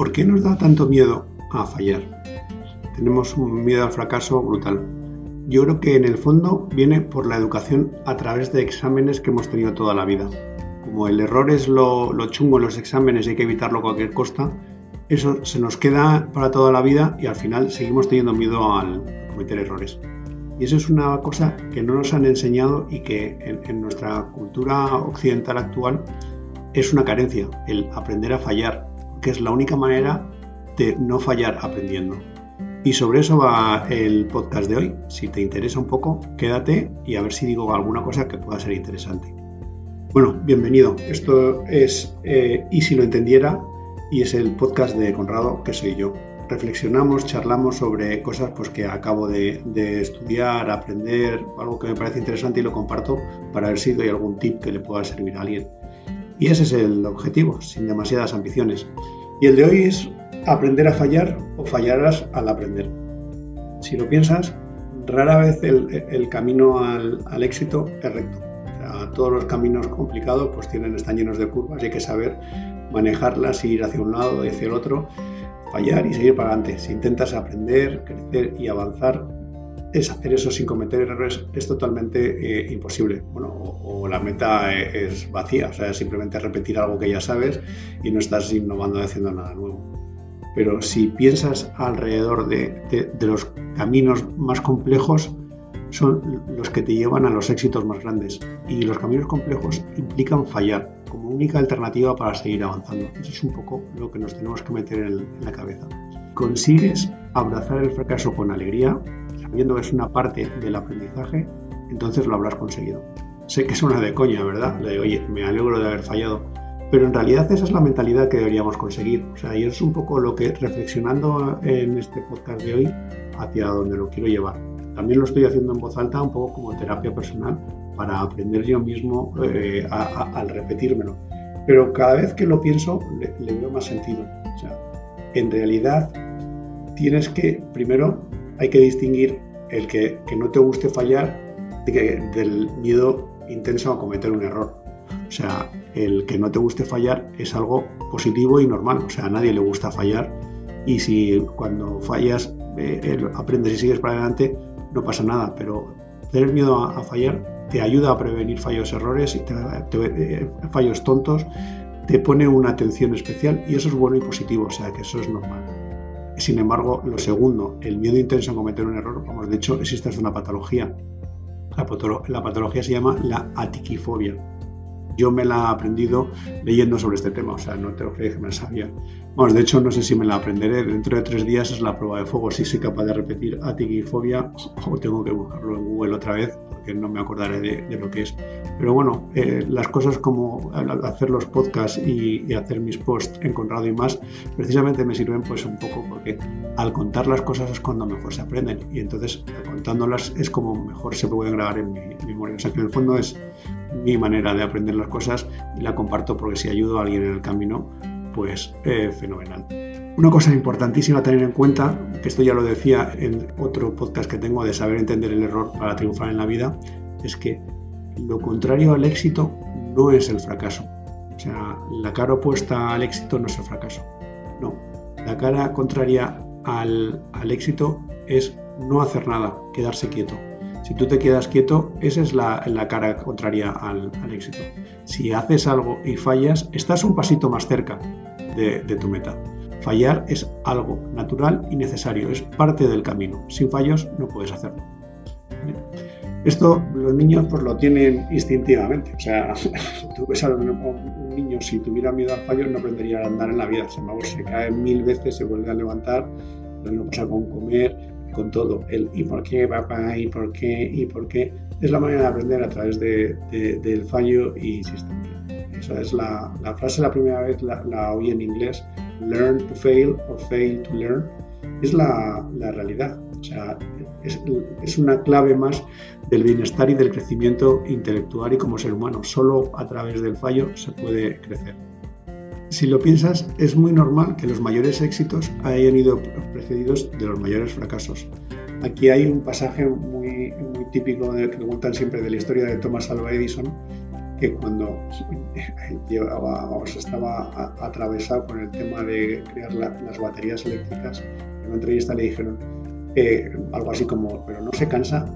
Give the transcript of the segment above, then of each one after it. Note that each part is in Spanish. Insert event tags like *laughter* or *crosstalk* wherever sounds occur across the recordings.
¿Por qué nos da tanto miedo a fallar? Tenemos un miedo al fracaso brutal. Yo creo que en el fondo viene por la educación a través de exámenes que hemos tenido toda la vida. Como el error es lo, chungo en los exámenes y hay que evitarlo a cualquier costa, eso se nos queda para toda la vida y al final seguimos teniendo miedo al cometer errores. Y eso es una cosa que no nos han enseñado y que en, nuestra cultura occidental actual es una carencia, el aprender a fallar, que es la única manera de no fallar aprendiendo. Y sobre eso va el podcast de hoy. Si te interesa un poco, quédate y a ver si digo alguna cosa que pueda ser interesante. Bueno, bienvenido. Esto es eh, Y si lo entendiera, y es el podcast de Conrado, que soy yo reflexionamos, charlamos sobre cosas pues, que acabo de, estudiar, aprender, algo que me parece interesante y lo comparto para ver si doy algún tip que le pueda servir a alguien. Y ese es el objetivo, sin demasiadas ambiciones. Y el de hoy es aprender a fallar o fallarás al aprender. Si lo piensas, rara vez el, camino al, éxito es recto. todos los caminos complicados pues tienen, están llenos de curvas y hay que saber manejarlas, ir hacia un lado y hacia el otro fallar y seguir para adelante. Si intentas aprender, crecer y avanzar, es hacer eso sin cometer errores es totalmente eh, imposible. Bueno, o, la meta e, es, vacía, o sea, simplemente repetir algo que ya sabes y no estás innovando haciendo nada nuevo. Pero si piensas alrededor de, de los caminos más complejos, son los que te llevan a los éxitos más grandes. Y los caminos complejos implican fallar como única alternativa para seguir avanzando. Eso es un poco lo que nos tenemos que meter en, la cabeza. Consigues abrazar el fracaso con alegría, sabiendo que es una parte del aprendizaje, entonces lo habrás conseguido. Sé que es una de coña, ¿verdad? de, oye, me alegro de haber fallado. Pero en realidad esa es la mentalidad que deberíamos conseguir. O sea, y es un poco lo que, reflexionando en este podcast de hoy, hacia donde lo quiero llevar. También lo estoy haciendo en voz alta, un poco como terapia personal, para aprender yo mismo eh, al repetírmelo. Pero cada vez que lo pienso le, veo más sentido. O sea, en realidad tienes que, primero, hay que distinguir el que, no te guste fallar del miedo intenso a cometer un error. O sea, el que no te guste fallar es algo positivo y normal. O sea, a nadie le gusta fallar. Y si cuando fallas eh, aprendes y sigues para adelante, no pasa nada. Pero tener miedo a fallar te ayuda a prevenir fallos, errores y eh, fallos tontos, te pone una atención especial y eso es bueno y positivo, o sea que eso es normal. Sin embargo, lo segundo, el miedo intenso a cometer un error, vamos, de hecho existe una patología. La patología se llama la atiquifobia. Yo me la he aprendido leyendo sobre este tema, o sea, no te lo crees que me la sabía. Vamos, de hecho, no sé si me la aprenderé. Dentro de tres días es la prueba de fuego. Si soy capaz de repetir atiquifobia o tengo que buscarlo en Google otra vez que no me acordaré de, lo que es. Pero bueno, eh, las cosas como hacer los podcasts y, hacer mis posts en Conrado y más, precisamente me sirven pues un poco porque al contar las cosas es cuando mejor se aprenden y entonces contándolas es como mejor se pueden grabar en mi, memoria. O sea que en el fondo es mi manera de aprender las cosas y la comparto porque si ayudo a alguien en el camino, pues eh, fenomenal. Una cosa importantísima a tener en cuenta, que esto ya lo decía en otro podcast que tengo de saber entender el error para triunfar en la vida, es que lo contrario al éxito no es el fracaso. O sea, la cara opuesta al éxito no es el fracaso. No, la cara contraria al, éxito es no hacer nada, quedarse quieto. Si tú te quedas quieto, esa es la, cara contraria al, éxito. Si haces algo y fallas, estás un pasito más cerca de tu meta. Fallar es algo natural y necesario, es parte del camino. Sin fallos no puedes hacerlo. Esto los niños pues lo tienen instintivamente. O sea, *laughs* tú ves a un niño si tuviera miedo al fallo no aprendería a andar en la vida. Se, cae mil veces, se vuelve a levantar. Lo mismo pasa con comer, con todo. El ¿y por qué, papá? ¿y por qué? ¿y por qué? Es la manera de aprender a través del fallo y insistencia. Esa es la, frase, la primera vez la oí en inglés learn to fail or fail to learn, es la, realidad. O sea, es, una clave más del bienestar y del crecimiento intelectual y como ser humano. Solo a través del fallo se puede crecer. Si lo piensas, es muy normal que los mayores éxitos hayan ido precedidos de los mayores fracasos. Aquí hay un pasaje muy, muy típico que cuentan siempre de la historia de Thomas Alva Edison, que cuando *laughs* estaba atravesado con el tema de crear las baterías eléctricas, en una entrevista le dijeron eh, algo así como, pero no se cansa,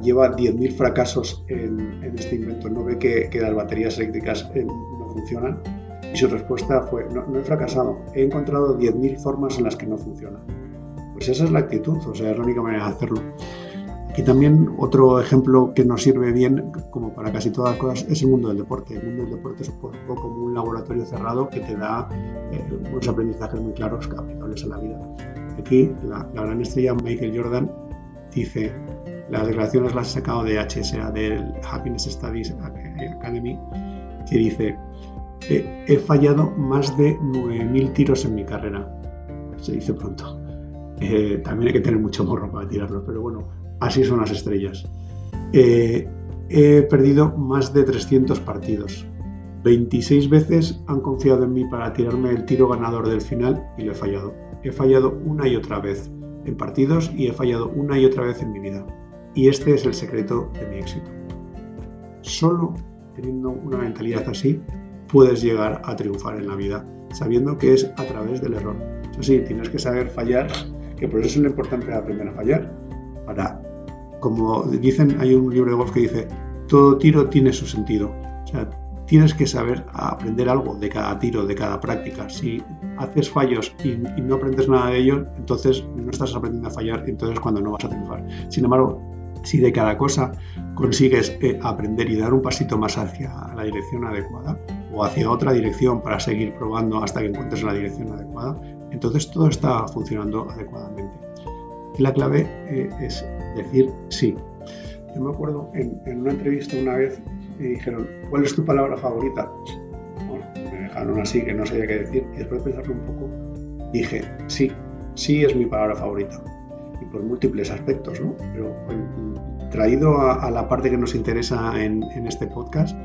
lleva 10.000 fracasos en, este invento, no ve que, las baterías eléctricas eh, no funcionan. Y su respuesta fue, no, he fracasado, he encontrado 10.000 formas en las que no funciona. Pues esa es la actitud, o sea, es la única manera de hacerlo. Aquí también otro ejemplo que nos sirve bien, como para casi todas las cosas, es el mundo del deporte. El mundo del deporte es un poco como un laboratorio cerrado que te da eh, unos aprendizajes muy claros aplicables a la vida. Aquí la, gran estrella Michael Jordan dice, las declaraciones las he sacado de HSA, del Happiness Studies Academy, que dice, he fallado más de 9.000 tiros en mi carrera. Se dice pronto. Eh, también hay que tener mucho morro para tirarlos, pero bueno, así son las estrellas. Eh, he perdido más de 300 partidos. 26 veces han confiado en mí para tirarme el tiro ganador del final y lo he fallado. He fallado una y otra vez en partidos y he fallado una y otra vez en mi vida. Y este es el secreto de mi éxito. Solo teniendo una mentalidad así puedes llegar a triunfar en la vida, sabiendo que es a través del error. Eso sí, tienes que saber fallar, que por eso es lo importante aprender a fallar. Para, como dicen, hay un libro de golf que dice, todo tiro tiene su sentido. O sea, tienes que saber aprender algo de cada tiro, de cada práctica. Si haces fallos y, no aprendes nada de ello, entonces no estás aprendiendo a fallar, entonces es cuando no vas a triunfar. Sin embargo, si de cada cosa consigues eh, aprender y dar un pasito más hacia la dirección adecuada o hacia otra dirección para seguir probando hasta que encuentres la dirección adecuada, entonces todo está funcionando adecuadamente. La clave eh, es decir sí. Yo me acuerdo en, una entrevista una vez y dijeron, ¿cuál es tu palabra favorita? Bueno, me dejaron así que no sabía qué decir y después de pensarlo un poco dije, sí, sí es mi palabra favorita y por múltiples aspectos, ¿no? Pero traído a, la parte que nos interesa en, este podcast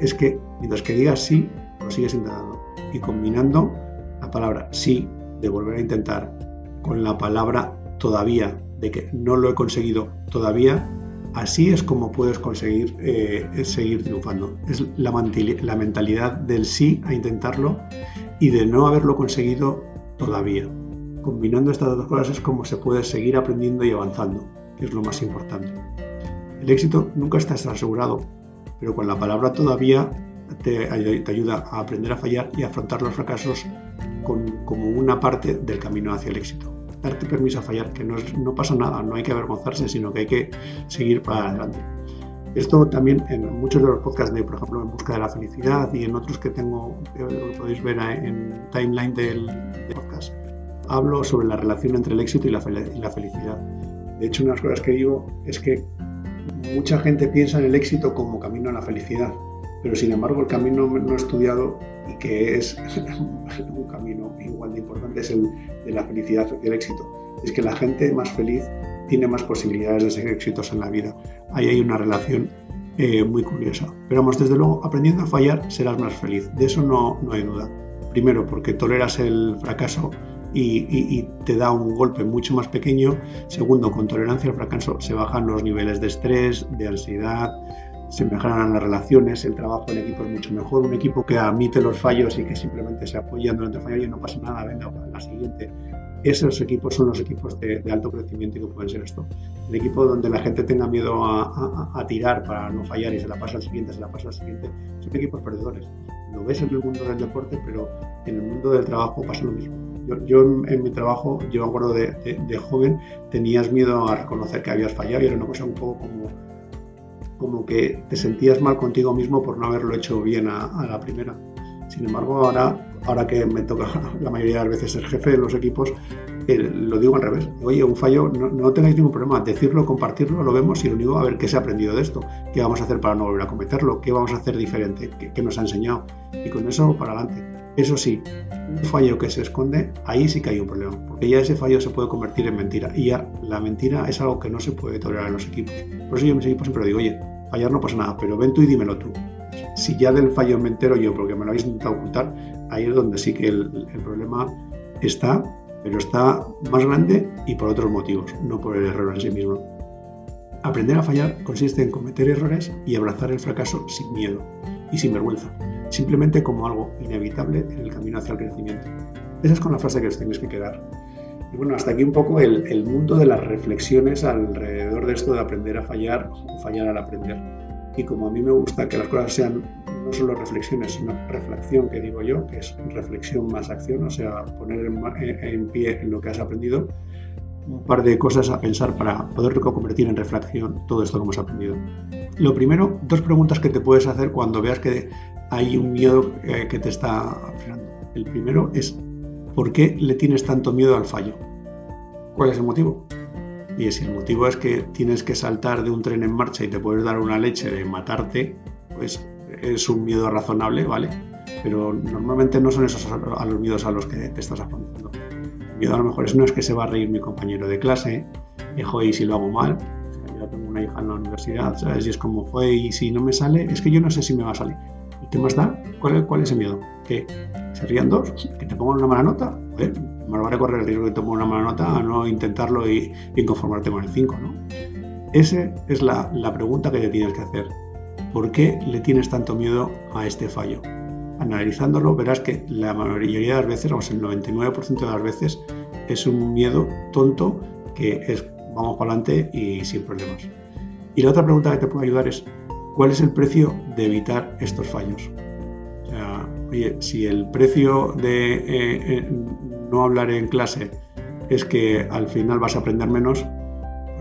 es que mientras que digas sí, lo sigues intentando y combinando la palabra sí de volver a intentar con la palabra todavía de que no lo he conseguido todavía Así es como puedes conseguir eh, seguir triunfando. Es la, la mentalidad del sí a intentarlo y de no haberlo conseguido todavía. Combinando estas dos cosas es como se puede seguir aprendiendo y avanzando, que es lo más importante. El éxito nunca está asegurado, pero con la palabra todavía te, ayuda a aprender a fallar y a afrontar los fracasos como una parte del camino hacia el éxito darte permiso a fallar, que no, no pasa nada, no hay que avergonzarse, sino que hay que seguir para adelante. Esto también en muchos de los podcasts de, por ejemplo, En Busca de la Felicidad y en otros que tengo, que podéis ver en timeline del, podcast, hablo sobre la relación entre el éxito y la, y la felicidad. De hecho, una de las cosas que digo es que mucha gente piensa en el éxito como camino a la felicidad, pero sin embargo el camino no estudiado y que es *laughs* un camino igual de importante es el de la felicidad y el éxito. Es que la gente más feliz tiene más posibilidades de ser exitosa en la vida. Ahí hay una relación eh, muy curiosa. Pero vamos, desde luego, aprendiendo a fallar serás más feliz. De eso no, no hay duda. Primero, porque toleras el fracaso y, te da un golpe mucho más pequeño. Segundo, con tolerancia al fracaso se bajan los niveles de estrés, de ansiedad, se mejoran las relaciones, el trabajo en equipo es mucho mejor. Un equipo que admite los fallos y que simplemente se apoya durante el fallo y no pasa nada, venga, para la siguiente. Esos equipos son los equipos de, alto crecimiento y que pueden ser esto. El equipo donde la gente tenga miedo a, tirar para no fallar y se la pasa al siguiente, se la pasa al siguiente, son equipos perdedores. Lo ves en el mundo del deporte, pero en el mundo del trabajo pasa lo mismo. Yo, en, mi trabajo, yo me acuerdo de, joven, tenías miedo a reconocer que habías fallado y era una cosa un poco como como que te sentías mal contigo mismo por no haberlo hecho bien a, la primera. Sin embargo, ahora, ahora que me toca *laughs* la mayoría de las veces ser jefe de los equipos, lo digo al revés. Oye, un fallo, no, tengáis ningún problema. Decirlo, compartirlo, lo vemos y lo único a ver qué se ha aprendido de esto. ¿Qué vamos a hacer para no volver a cometerlo? ¿Qué vamos a hacer diferente? ¿Qué, nos ha enseñado? Y con eso para adelante. Eso sí, un fallo que se esconde, ahí sí que hay un problema. Porque ya ese fallo se puede convertir en mentira. Y ya la mentira es algo que no se puede tolerar en los equipos. Por eso yo en mis equipos siempre digo, oye, fallar no pasa nada, pero ven tú y dímelo tú. Si ya del fallo me entero yo porque me lo habéis intentado ocultar, ahí es donde sí que el, problema está, pero está más grande y por otros motivos, no por el error en sí mismo. Aprender a fallar consiste en cometer errores y abrazar el fracaso sin miedo. y sin vergüenza, simplemente como algo inevitable en el camino hacia el crecimiento. Esa es con la frase que os tenéis que quedar. Y bueno, hasta aquí un poco el, el mundo de las reflexiones alrededor de esto de aprender a fallar o fallar al aprender. Y como a mí me gusta que las cosas sean no solo reflexiones, sino reflexión, que digo yo, que es reflexión más acción, o sea, poner en, pie en lo que has aprendido, un par de cosas a pensar para poder convertir en reflexión todo esto que hemos aprendido. Lo primero, dos preguntas que te puedes hacer cuando veas que hay un miedo eh, que te está frenando. El primero es, ¿por qué le tienes tanto miedo al fallo? ¿Cuál es el motivo? Y si el motivo es que tienes que saltar de un tren en marcha y te puedes dar una leche de matarte, pues es un miedo razonable, ¿vale? Pero normalmente no son esos a los miedos a los que te estás afrontando. El miedo a lo mejor es no es que se va a reír mi compañero de clase, y y si lo hago mal, yo tengo una hija en la universidad, ¿sabes? Y es como, fue y si no me sale, es que yo no sé si me va a salir. ¿Y qué más da? ¿Cuál, cuál es el miedo? ¿Que se rían dos? ¿Que te pongan una mala nota? Joder, más vale correr el riesgo de tomar una mala nota a no intentarlo y, y conformarte con el 5, ¿no? Esa es la, la pregunta que te tienes que hacer. ¿Por qué le tienes tanto miedo a este fallo? Analizándolo verás que la mayoría de las veces, vamos, el 99% de las veces, es un miedo tonto que es vamos para adelante y sin problemas. Y la otra pregunta que te puede ayudar es, ¿cuál es el precio de evitar estos fallos? Oye, si el precio de eh, eh, no hablar en clase es que al final vas a aprender menos,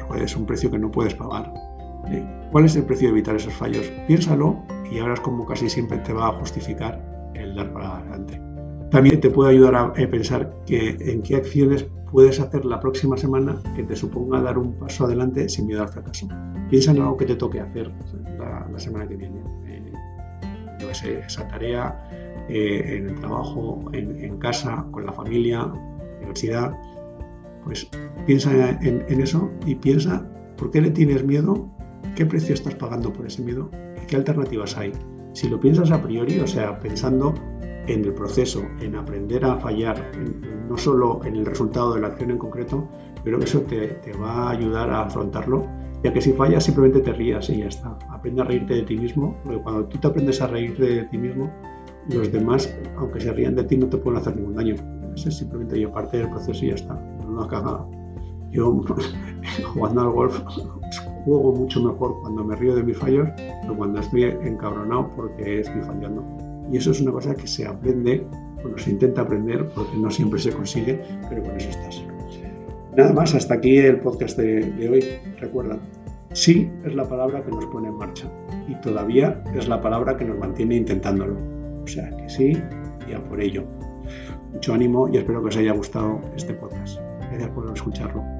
pues es un precio que no puedes pagar. ¿Cuál es el precio de evitar esos fallos? Piénsalo y es como casi siempre te va a justificar el dar para adelante. También te puede ayudar a pensar que en qué acciones puedes hacer la próxima semana que te suponga dar un paso adelante sin miedo al fracaso. Piensa en algo que te toque hacer la, semana que viene. Eh, sé, esa tarea, eh, en el trabajo, en, casa, con la familia, universidad. Pues piensa en, en eso y piensa por qué le tienes miedo ¿Qué precio estás pagando por ese miedo? ¿Y qué alternativas hay? Si lo piensas a priori, o sea, pensando en el proceso, en aprender a fallar, no solo en el resultado de la acción en concreto, pero eso te, va a ayudar a afrontarlo, ya que si fallas simplemente te rías y ya está. Aprende a reírte de ti mismo, porque cuando tú te aprendes a reírte de ti mismo, los demás, aunque se rían de ti, no te pueden hacer ningún daño. Eso es simplemente yo parte del proceso y ya está. No lo cagado. Yo, *laughs* jugando al golf, juego mucho mejor cuando me río de mis fallos que cuando estoy encabronado porque estoy fallando. Y eso es una cosa que se aprende, bueno, se intenta aprender porque no siempre se consigue, pero con eso estás. Nada más, hasta aquí el podcast de, de hoy. Recuerda, sí es la palabra que nos pone en marcha y todavía es la palabra que nos mantiene intentándolo. O sea que sí y a por ello. Mucho ánimo y espero que os haya gustado este podcast. Gracias por escucharlo.